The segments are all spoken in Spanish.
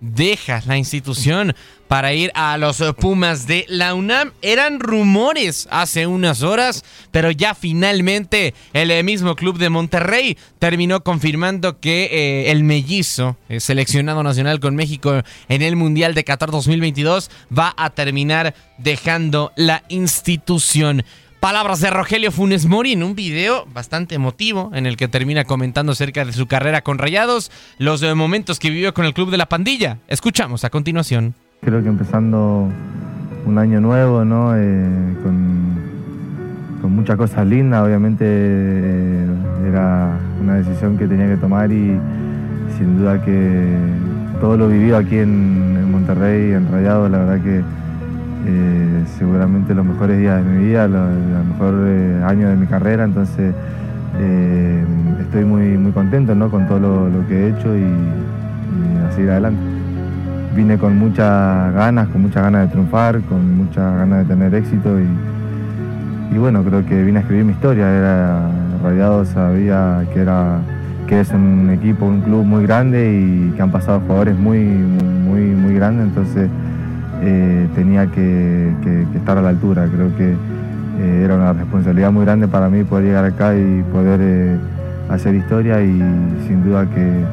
deja la institución para ir a los Pumas de la UNAM. Eran rumores hace unas horas, pero ya finalmente el mismo club de Monterrey terminó confirmando que eh, el mellizo, eh, seleccionado nacional con México en el Mundial de Qatar 2022, va a terminar dejando la institución. Palabras de Rogelio Funes Mori en un video bastante emotivo en el que termina comentando acerca de su carrera con Rayados, los momentos que vivió con el club de la pandilla. Escuchamos a continuación. Creo que empezando un año nuevo, ¿no? Eh, con, con muchas cosas lindas, obviamente eh, era una decisión que tenía que tomar y sin duda que todo lo vivido aquí en, en Monterrey, en Rayados, la verdad que eh, seguramente los mejores días de mi vida, los, mejores años de mi carrera, entonces eh, estoy muy, muy contento ¿no? con todo lo, lo que he hecho y, y a seguir adelante. Vine con muchas ganas, con muchas ganas de triunfar, con muchas ganas de tener éxito y, y bueno, creo que vine a escribir mi historia. Era Radiado, sabía que era que es un equipo, un club muy grande y que han pasado jugadores muy, muy, muy grandes, entonces eh, tenía que, estar a la altura. Creo que eh, era una responsabilidad muy grande para mí poder llegar acá y poder eh, hacer historia y sin duda que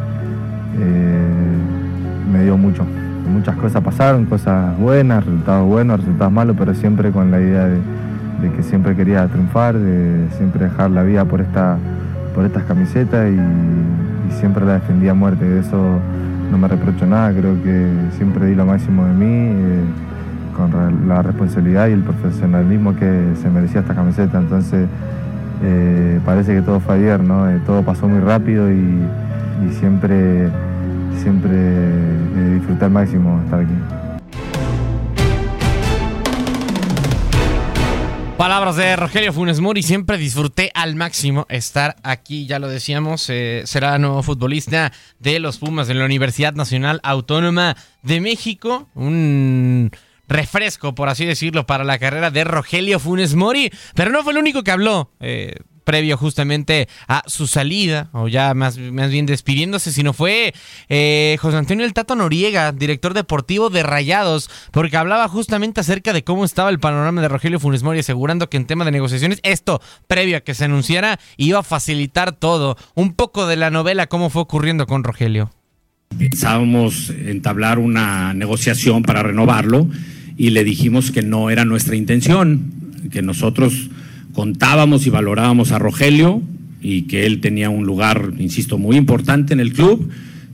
me dio mucho. Muchas cosas pasaron, cosas buenas, resultados buenos, resultados malos, pero siempre con la idea de, que siempre quería triunfar, de siempre dejar la vida por, esta, por estas camisetas y, y siempre la defendía a muerte. Eso no me reprocho nada, creo que siempre di lo máximo de mí, eh, con la responsabilidad y el profesionalismo que se merecía esta camiseta. Entonces, eh, parece que todo fue ayer, ¿no? Eh, todo pasó muy rápido y, siempre, siempre disfruté al máximo estar aquí. Palabras de Rogelio Funes Mori, siempre disfruté al máximo estar aquí, ya lo decíamos, eh, será nuevo futbolista de los Pumas de la Universidad Nacional Autónoma de México, un refresco, por así decirlo, para la carrera de Rogelio Funes Mori, pero no fue el único que habló. eh, previo justamente a su salida, o ya más, más bien despidiéndose, sino fue eh, José Antonio El Tato Noriega, director deportivo de Rayados, porque hablaba justamente acerca de cómo estaba el panorama de Rogelio Funes Mori, asegurando que en tema de negociaciones, esto, previo a que se anunciara, iba a facilitar todo. Un poco de la novela, cómo fue ocurriendo con Rogelio. Pensábamos entablar una negociación para renovarlo y le dijimos que no era nuestra intención, que nosotros contábamos y valorábamos a Rogelio y que él tenía un lugar, insisto, muy importante en el club,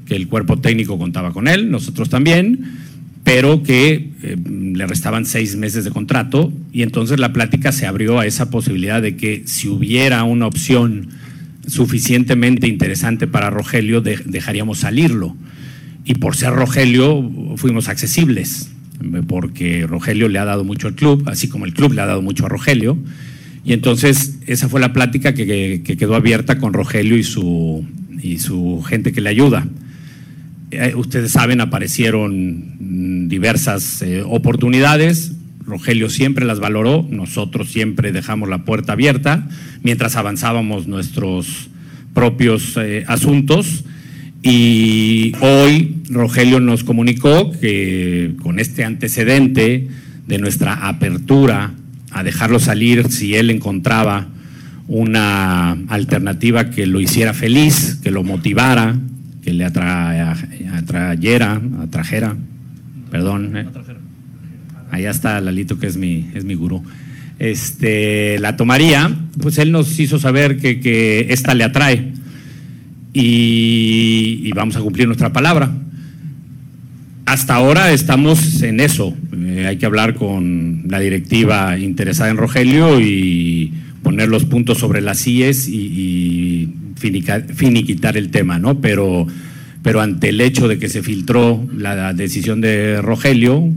que el cuerpo técnico contaba con él, nosotros también, pero que eh, le restaban seis meses de contrato y entonces la plática se abrió a esa posibilidad de que si hubiera una opción suficientemente interesante para Rogelio, dejaríamos salirlo. Y por ser Rogelio, fuimos accesibles, porque Rogelio le ha dado mucho al club, así como el club le ha dado mucho a Rogelio. Y entonces esa fue la plática que, quedó abierta con Rogelio y su, y su gente que le ayuda. Eh, ustedes saben, aparecieron diversas eh, oportunidades, Rogelio siempre las valoró, nosotros siempre dejamos la puerta abierta mientras avanzábamos nuestros propios eh, asuntos. Y hoy Rogelio nos comunicó que con este antecedente de nuestra apertura a dejarlo salir si él encontraba una alternativa que lo hiciera feliz, que lo motivara, que le atrayera, atrajera, perdón, eh, allá está Lalito, que es mi, es mi gurú, este, la tomaría, pues él nos hizo saber que, que esta le atrae. Y, vamos a cumplir nuestra palabra. Hasta ahora estamos en eso. Eh, hay que hablar con la directiva interesada en Rogelio y poner los puntos sobre las IES y, finiquitar el tema, ¿no? Pero, pero ante el hecho de que se filtró la decisión de Rogelio,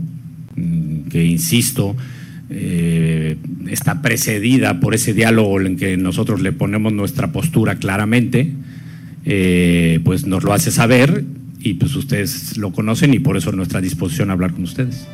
que, insisto, eh, está precedida por ese diálogo en que nosotros le ponemos nuestra postura claramente, eh, pues nos lo hace saber y pues ustedes lo conocen y por eso nuestra disposición a hablar con ustedes.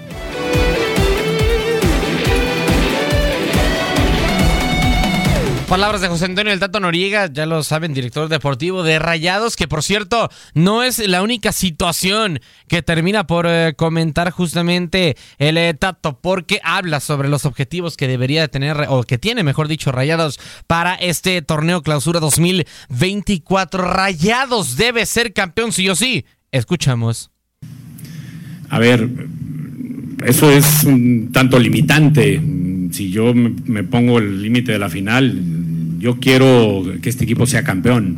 Palabras de José Antonio del Tato Noriega, ya lo saben, director deportivo de Rayados, que por cierto no es la única situación que termina por eh, comentar justamente el eh, Tato, porque habla sobre los objetivos que debería tener, o que tiene, mejor dicho, Rayados para este torneo clausura 2024. Rayados debe ser campeón sí o sí. Escuchamos. A ver, eso es un tanto limitante. Si yo me pongo el límite de la final, yo quiero que este equipo sea campeón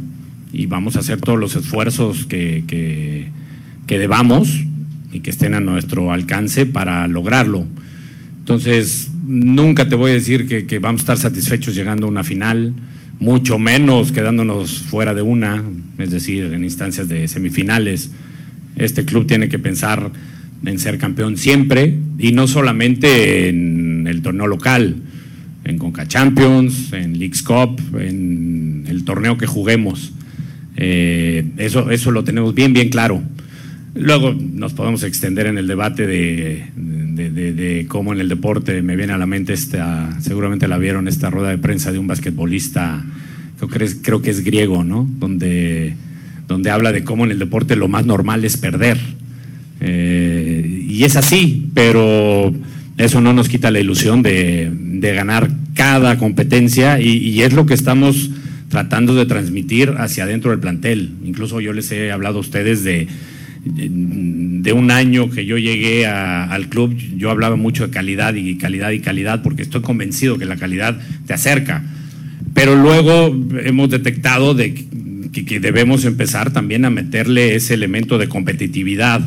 y vamos a hacer todos los esfuerzos que, que, debamos y que estén a nuestro alcance para lograrlo. Entonces, nunca te voy a decir que, que, vamos a estar satisfechos llegando a una final, mucho menos quedándonos fuera de una, es decir, en instancias de semifinales. Este club tiene que pensar en ser campeón siempre y no solamente en el torneo local en Conca Champions, en Leagues Cup, en el torneo que juguemos. Eh, eso, eso lo tenemos bien, bien claro. Luego nos podemos extender en el debate de, de, cómo en el deporte me viene a la mente esta, seguramente la vieron, esta rueda de prensa de un basquetbolista, creo que es, creo que es griego, ¿no? Donde, donde habla de cómo en el deporte lo más normal es perder. Eh, y es así, pero eso no nos quita la ilusión de, ganar cada competencia y, es lo que estamos tratando de transmitir hacia adentro del plantel. Incluso yo les he hablado a ustedes de, de un año que yo llegué al club, yo hablaba mucho de calidad y calidad y calidad porque estoy convencido que la calidad te acerca. Pero luego hemos detectado de que, debemos empezar también a meterle ese elemento de competitividad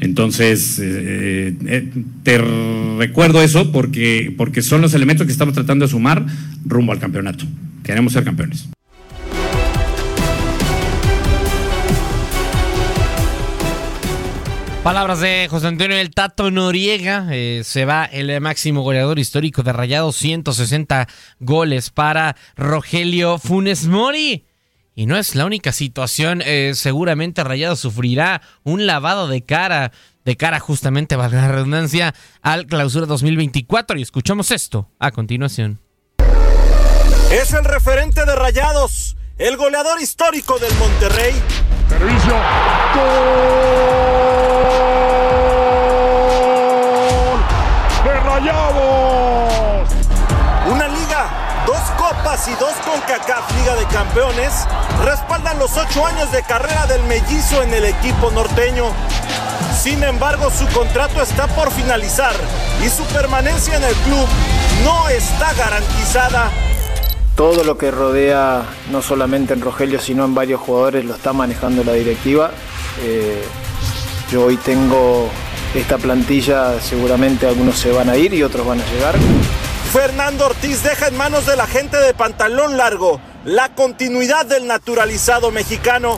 entonces, eh, eh, te recuerdo eso porque, porque son los elementos que estamos tratando de sumar rumbo al campeonato. Queremos ser campeones. Palabras de José Antonio El Tato Noriega. Eh, se va el máximo goleador histórico de Rayados, 160 goles para Rogelio Funes Mori. Y no es la única situación, eh, seguramente Rayado sufrirá un lavado de cara, de cara justamente, valga la redundancia, al clausura 2024. Y escuchamos esto a continuación. Es el referente de Rayados, el goleador histórico del Monterrey. Servicio. ¡Gol! ¡De Rayados! Una liga, copas y dos con CACAF Liga de Campeones respaldan los ocho años de carrera del mellizo en el equipo norteño. Sin embargo, su contrato está por finalizar y su permanencia en el club no está garantizada. Todo lo que rodea, no solamente en Rogelio, sino en varios jugadores, lo está manejando la directiva. Eh, yo hoy tengo esta plantilla, seguramente algunos se van a ir y otros van a llegar. Fernando Ortiz deja en manos de la gente de pantalón largo la continuidad del naturalizado mexicano.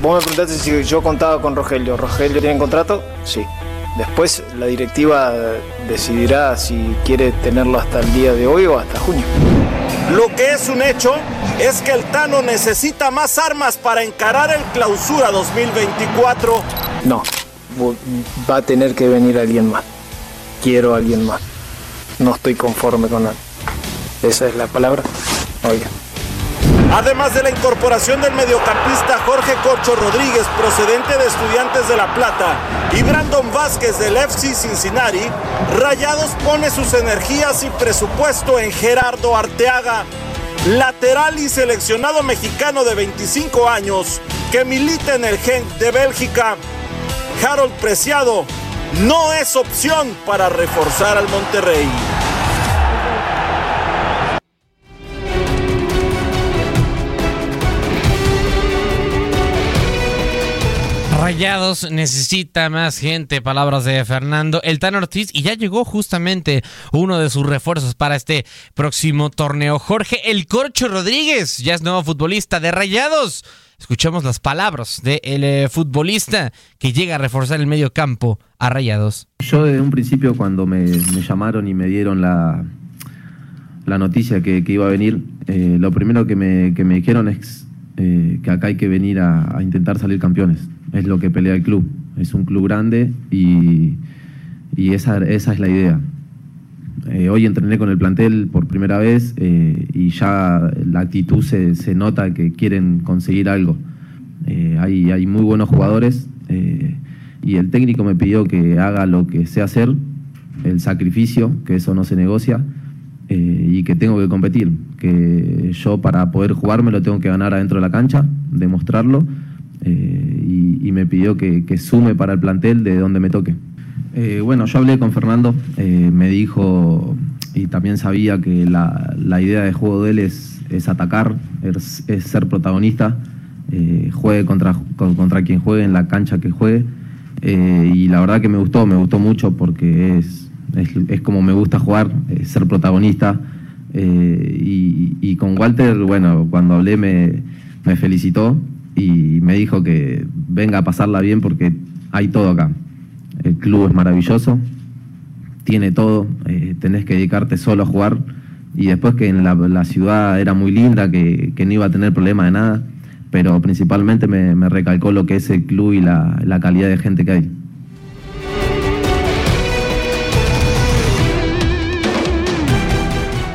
Vos me preguntaste si yo contaba con Rogelio. ¿Rogelio tiene contrato? Sí. Después la directiva decidirá si quiere tenerlo hasta el día de hoy o hasta junio. Lo que es un hecho es que el Tano necesita más armas para encarar el clausura 2024. No, va a tener que venir alguien más. Quiero a alguien más. No estoy conforme con él. Esa es la palabra. Oiga. Además de la incorporación del mediocampista Jorge Corcho Rodríguez, procedente de Estudiantes de La Plata, y Brandon Vázquez del FC Cincinnati, Rayados pone sus energías y presupuesto en Gerardo Arteaga, lateral y seleccionado mexicano de 25 años, que milita en el Genk de Bélgica. Harold Preciado no es opción para reforzar al Monterrey. Rayados necesita más gente, palabras de Fernando El Tan Ortiz, y ya llegó justamente uno de sus refuerzos para este próximo torneo. Jorge El Corcho Rodríguez, ya es nuevo futbolista de Rayados. Escuchamos las palabras del eh, futbolista que llega a reforzar el medio campo a Rayados. Yo desde un principio cuando me, llamaron y me dieron la, la noticia que, iba a venir, eh, lo primero que me, que me dijeron es eh, que acá hay que venir a, intentar salir campeones. Es lo que pelea el club. Es un club grande y, esa, esa, es la idea. Eh, hoy entrené con el plantel por primera vez eh, y ya la actitud se, se, nota que quieren conseguir algo. hay, hay muy buenos jugadores y el técnico me pidió que haga lo que sé hacer, el sacrificio, que eso no se negocia eh, y que tengo que competir, que yo para poder jugarme lo tengo que ganar adentro de la cancha, demostrarlo, eh, y, me pidió que, sume para el plantel de donde me toque. Eh, bueno, yo hablé con Fernando, me dijo, y también sabía que la, idea de juego de él es, es atacar, es, ser protagonista, juegue contra, contra quien juegue en la cancha que juegue, y la verdad que me gustó, me gustó mucho porque es es, como me gusta jugar, eh, ser protagonista. Eh, y, con Walter, bueno, cuando hablé me, felicitó y me dijo que venga a pasarla bien porque hay todo acá. El club es maravilloso, tiene todo, eh, tenés que dedicarte solo a jugar. Y después que en la, ciudad era muy linda, que, no iba a tener problema de nada, pero principalmente me, recalcó lo que es el club y la calidad de gente que hay.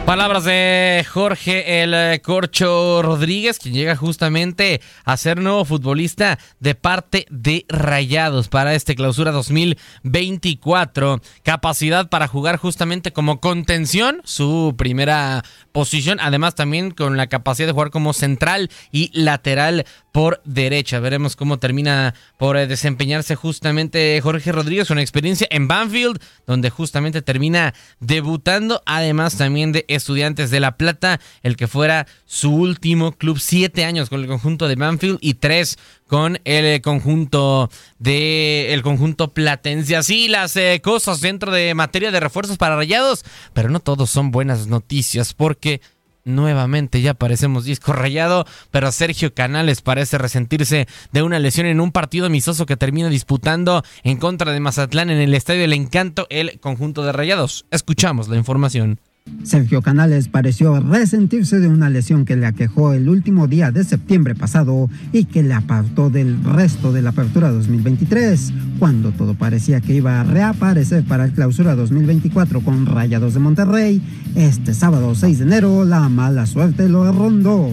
Palabras de Jorge el Corcho Rodríguez, quien llega justamente a ser nuevo futbolista de parte de Rayados para este clausura 2024. Capacidad para jugar justamente como contención, su primera posición, además también con la capacidad de jugar como central y lateral por derecha. Veremos cómo termina por eh, desempeñarse justamente Jorge Rodríguez, una experiencia en Banfield, donde justamente termina debutando, además también de Estudiantes de La Plata, el que fuera su último club, siete años con el conjunto de Banfield y tres con el eh, conjunto de el conjunto platense. Así las eh, cosas dentro de materia de refuerzos para rayados, pero no todos son buenas noticias porque nuevamente ya parecemos disco rayado, pero Sergio Canales parece resentirse de una lesión en un partido amistoso que termina disputando en contra de Mazatlán en el Estadio del Encanto el conjunto de rayados. Escuchamos la información. Sergio Canales pareció resentirse de una lesión que le aquejó el último día de septiembre pasado y que le apartó del resto de la apertura 2023, cuando todo parecía que iba a reaparecer para el clausura 2024 con Rayados de Monterrey. Este sábado 6 de enero la mala suerte lo rondó.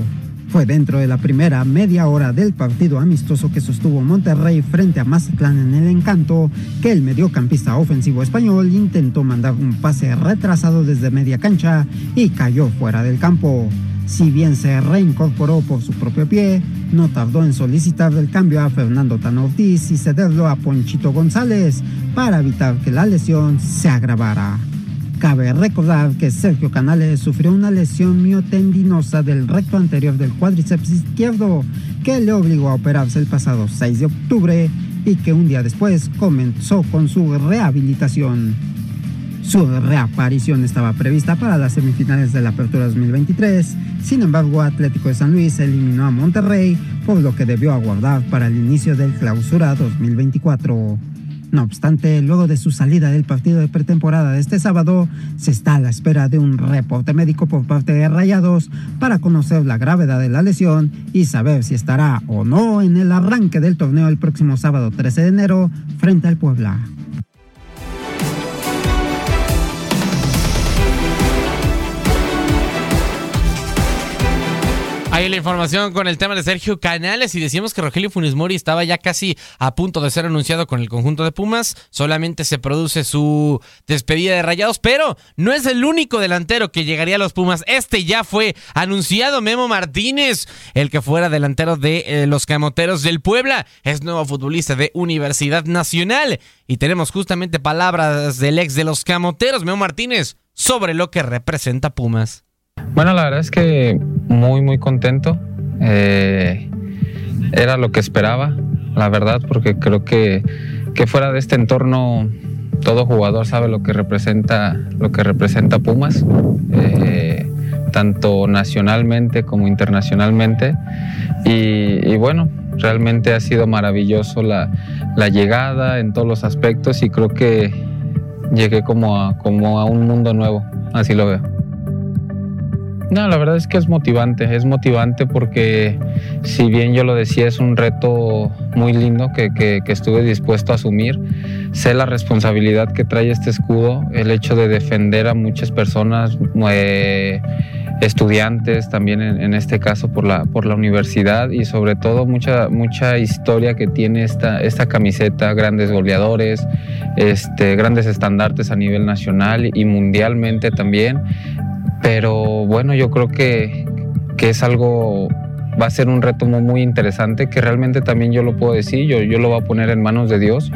Fue dentro de la primera media hora del partido amistoso que sostuvo Monterrey frente a Mazatlán en el encanto que el mediocampista ofensivo español intentó mandar un pase retrasado desde media cancha y cayó fuera del campo. Si bien se reincorporó por su propio pie, no tardó en solicitar el cambio a Fernando Tan y cederlo a Ponchito González para evitar que la lesión se agravara. Cabe recordar que Sergio Canales sufrió una lesión miotendinosa del recto anterior del cuádriceps izquierdo que le obligó a operarse el pasado 6 de octubre y que un día después comenzó con su rehabilitación. Su reaparición estaba prevista para las semifinales de la Apertura 2023 Sin embargo, Atlético de San Luis eliminó a Monterrey, por lo que debió aguardar para el inicio del clausura 2024. No obstante, luego de su salida del partido de pretemporada de este sábado, se está a la espera de un reporte médico por parte de Rayados para conocer la gravedad de la lesión y saber si estará o no en el arranque del torneo el próximo sábado 13 de enero frente al Puebla. La información con el tema de Sergio Canales y decíamos que Rogelio Funes Mori estaba ya casi a punto de ser anunciado con el conjunto de Pumas, solamente se produce su despedida de Rayados, pero no es el único delantero que llegaría a los Pumas, este ya fue anunciado Memo Martínez, el que fuera delantero de eh, los Camoteros del Puebla, es nuevo futbolista de Universidad Nacional. Y tenemos justamente palabras del ex de los Camoteros, Memo Martínez, sobre lo que representa Pumas. Bueno, la verdad es que muy, muy contento. Eh, era lo que esperaba, la verdad, porque creo que, que, fuera de este entorno todo jugador sabe lo que representa, lo que representa Pumas, eh, tanto nacionalmente como internacionalmente. Y, bueno, realmente ha sido maravilloso la, la, llegada en todos los aspectos y creo que llegué como a, como a un mundo nuevo, así lo veo. No, la verdad es que es motivante, es motivante porque si bien yo lo decía, es un reto muy lindo que, estuve dispuesto a asumir. Sé la responsabilidad que trae este escudo, el hecho de defender a muchas personas, eh, estudiantes también en, este caso por la, por la universidad y sobre todo mucha, mucha historia que tiene esta, esta camiseta, grandes goleadores, este, grandes estandartes a nivel nacional y mundialmente también. Pero bueno, yo creo que, es algo, va a ser un reto muy, interesante que realmente también yo lo puedo decir, yo, yo lo voy a poner en manos de Dios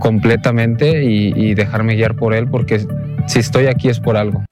completamente y, dejarme guiar por Él porque si estoy aquí es por algo.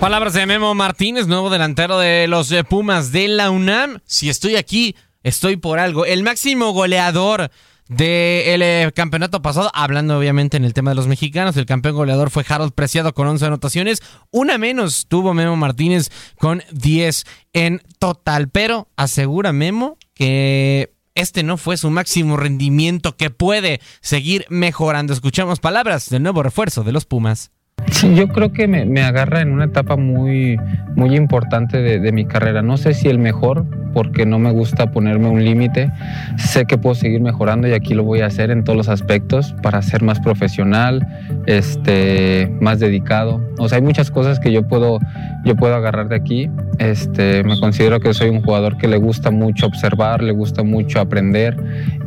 Palabras de Memo Martínez, nuevo delantero de los eh, Pumas de la UNAM. Si estoy aquí, estoy por algo. El máximo goleador del campeonato pasado, hablando obviamente en el tema de los mexicanos, el campeón goleador fue Harold Preciado con 11 anotaciones, una menos tuvo Memo Martínez con 10 en total, pero asegura Memo que este no fue su máximo rendimiento, que puede seguir mejorando. Escuchamos palabras del nuevo refuerzo de los Pumas. Sí, yo creo que me, agarra en una etapa muy, muy importante de, mi carrera. No sé si el mejor, porque no me gusta ponerme un límite. Sé que puedo seguir mejorando y aquí lo voy a hacer en todos los aspectos para ser más profesional, este, más dedicado. O sea, hay muchas cosas que yo puedo, yo puedo agarrar de aquí. Este, me considero que soy un jugador que le gusta mucho observar, le gusta mucho aprender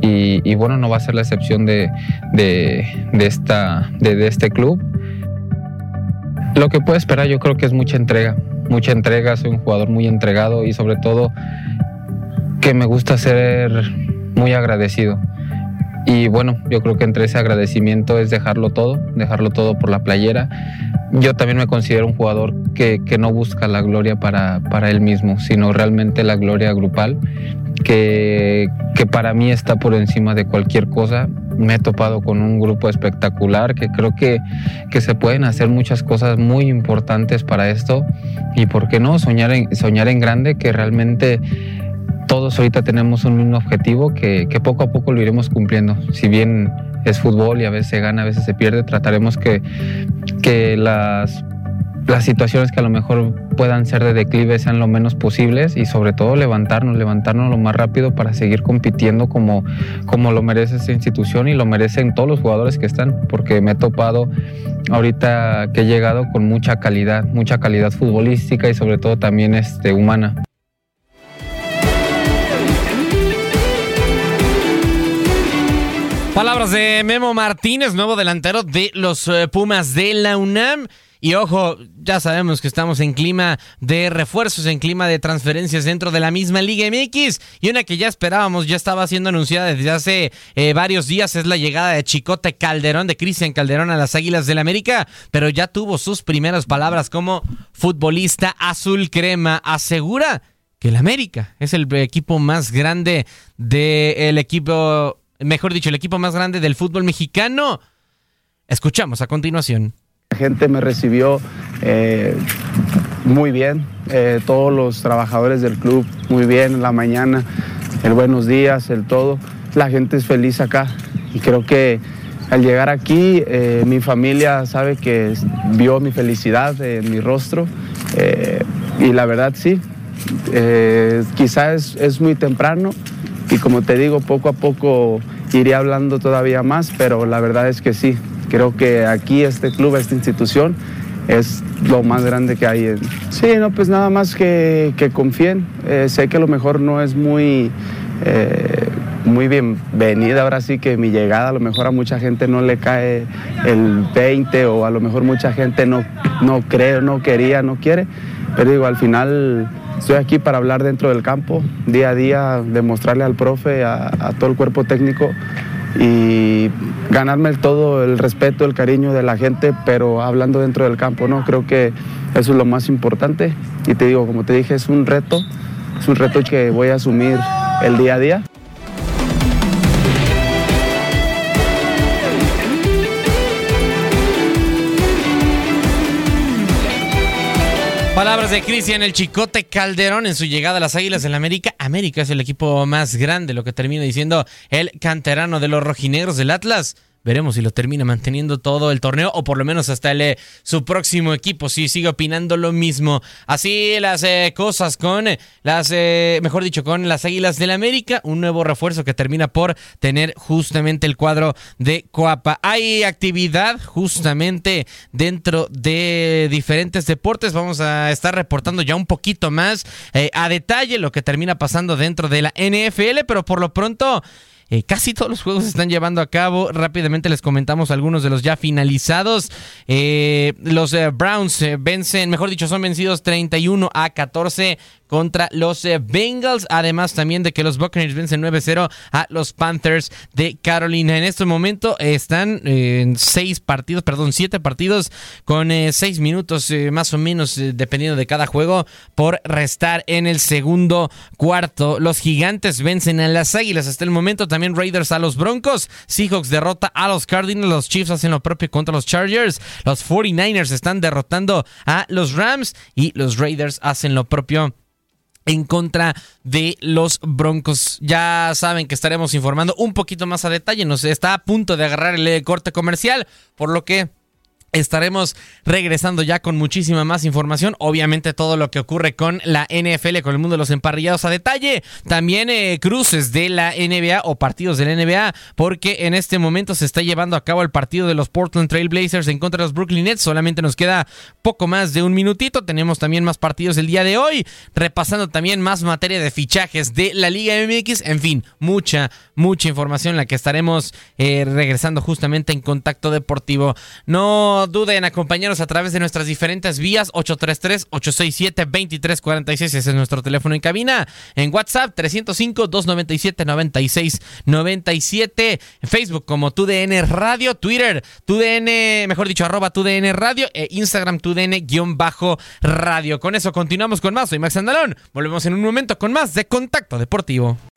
y, bueno, no va a ser la excepción de, de, esta, de este club. Lo que puedo esperar yo creo que es mucha entrega, mucha entrega, soy un jugador muy entregado y sobre todo que me gusta ser muy agradecido. Y bueno, yo creo que entre ese agradecimiento es dejarlo todo, dejarlo todo por la playera. Yo también me considero un jugador que, no busca la gloria para, para él mismo, sino realmente la gloria grupal, que, que para mí está por encima de cualquier cosa me he topado con un grupo espectacular que creo que, que se pueden hacer muchas cosas muy importantes para esto y por qué no soñar en, soñar en grande que realmente todos ahorita tenemos un mismo objetivo que, que poco a poco lo iremos cumpliendo. Si bien es fútbol y a veces se gana, a veces se pierde, trataremos que, que las las situaciones que a lo mejor puedan ser de declive sean lo menos posibles y sobre todo levantarnos, levantarnos lo más rápido para seguir compitiendo como, como lo merece esta institución y lo merecen todos los jugadores que están, porque me he topado ahorita que he llegado con mucha calidad, mucha calidad futbolística y sobre todo también este, humana. Palabras de Memo Martínez, nuevo delantero de los eh, Pumas de la UNAM. Y ojo, ya sabemos que estamos en clima de refuerzos, en clima de transferencias dentro de la misma Liga MX. Y una que ya esperábamos, ya estaba siendo anunciada desde hace eh, varios días, es la llegada de Chicote Calderón, de Cristian Calderón a las Águilas del la América. Pero ya tuvo sus primeras palabras como futbolista azul crema. Asegura que el América es el equipo más grande del equipo, mejor dicho, el equipo más grande del fútbol mexicano. Escuchamos a continuación gente me recibió eh, muy bien, eh, todos los trabajadores del club muy bien en la mañana, el buenos días, el todo. La gente es feliz acá y creo que al llegar aquí eh, mi familia sabe que vio mi felicidad en mi rostro y la verdad sí, quizás es muy temprano y como te digo, poco a poco iré hablando todavía más, pero la verdad es que sí, creo que aquí este club, esta institución, es lo más grande que hay. Sí, no, pues nada más que, confíen. Eh, sé que a lo mejor no es muy, eh, muy bienvenida, ahora sí que mi llegada a lo mejor a mucha gente no le cae el 20 o a lo mejor mucha gente no, no cree, no quería, no quiere, pero digo, al final estoy aquí para hablar dentro del campo, día a día, demostrarle al profe, a todo el cuerpo técnico y ganarme todo el respeto, el cariño de la gente, pero hablando dentro del campo, ¿no? Creo que eso es lo más importante y te digo, como te dije, es un reto, es un reto que voy a asumir el día a día. Palabras de Cristian el Chicote Calderón en su llegada a las Águilas del América. América es el equipo más grande, lo que termina diciendo el canterano de los rojinegros del Atlas. Veremos si lo termina manteniendo todo el torneo o por lo menos hasta el, eh, su próximo equipo. Si sigue opinando lo mismo. Así las eh, cosas con eh, las, mejor dicho, con las Águilas del América. Un nuevo refuerzo que termina por tener justamente el cuadro de Coapa. Hay actividad justamente dentro de diferentes deportes. Vamos a estar reportando ya un poquito más a detalle lo que termina pasando dentro de la NFL, pero por lo pronto... Eh, casi todos los juegos se están llevando a cabo. Rápidamente les comentamos algunos de los ya finalizados. Eh, los eh, Browns vencen, mejor dicho, son vencidos 31 a 14 contra los eh, Bengals. Además también de que los Buccaneers vencen 9-0 a los Panthers de Carolina. En este momento están en seis partidos, perdón, siete partidos con eh, seis minutos eh, más o menos dependiendo de cada juego por restar en el segundo cuarto. Los Gigantes vencen a las Águilas hasta el momento. También Raiders a los Broncos. Seahawks derrota a los Cardinals. Los Chiefs hacen lo propio contra los Chargers. Los 49ers están derrotando a los Rams y los Raiders hacen lo propio en contra de los Broncos. Ya saben que estaremos informando un poquito más a detalle. Nos está a punto de agarrar el corte comercial, por lo que Estaremos regresando ya con muchísima más información. Obviamente todo lo que ocurre con la NFL, con el mundo de los emparrillados a detalle. También eh, cruces de la NBA o partidos de la NBA, porque en este momento se está llevando a cabo el partido de los Portland Trail Blazers en contra de los Brooklyn Nets. Solamente nos queda poco más de un minutito. Tenemos también más partidos el día de hoy. Repasando también más materia de fichajes de la Liga MX. En fin, mucha, mucha información la que estaremos eh, regresando justamente en Contacto Deportivo. No duden en acompañarnos a través de nuestras diferentes vías 833-867-2346. Ese es nuestro teléfono en cabina. En WhatsApp 305-297-9697. En Facebook como TUDN Radio. Twitter TUDN, mejor dicho, arroba TUDN Radio. E Instagram TUDN-radio. Con eso continuamos con más. Soy Max Andalón. Volvemos en un momento con más de Contacto Deportivo.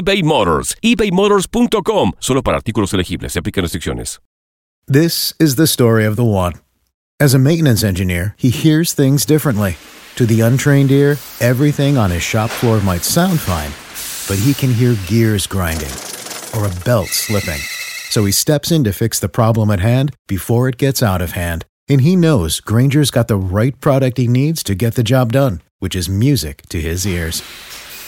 Motors. ebaymotors.com. Solo para artículos elegibles. Se aplican restricciones. This is the story of the one. As a maintenance engineer, he hears things differently. To the untrained ear, everything on his shop floor might sound fine, but he can hear gears grinding or a belt slipping. So he steps in to fix the problem at hand before it gets out of hand. And he knows Granger's got the right product he needs to get the job done, which is music to his ears.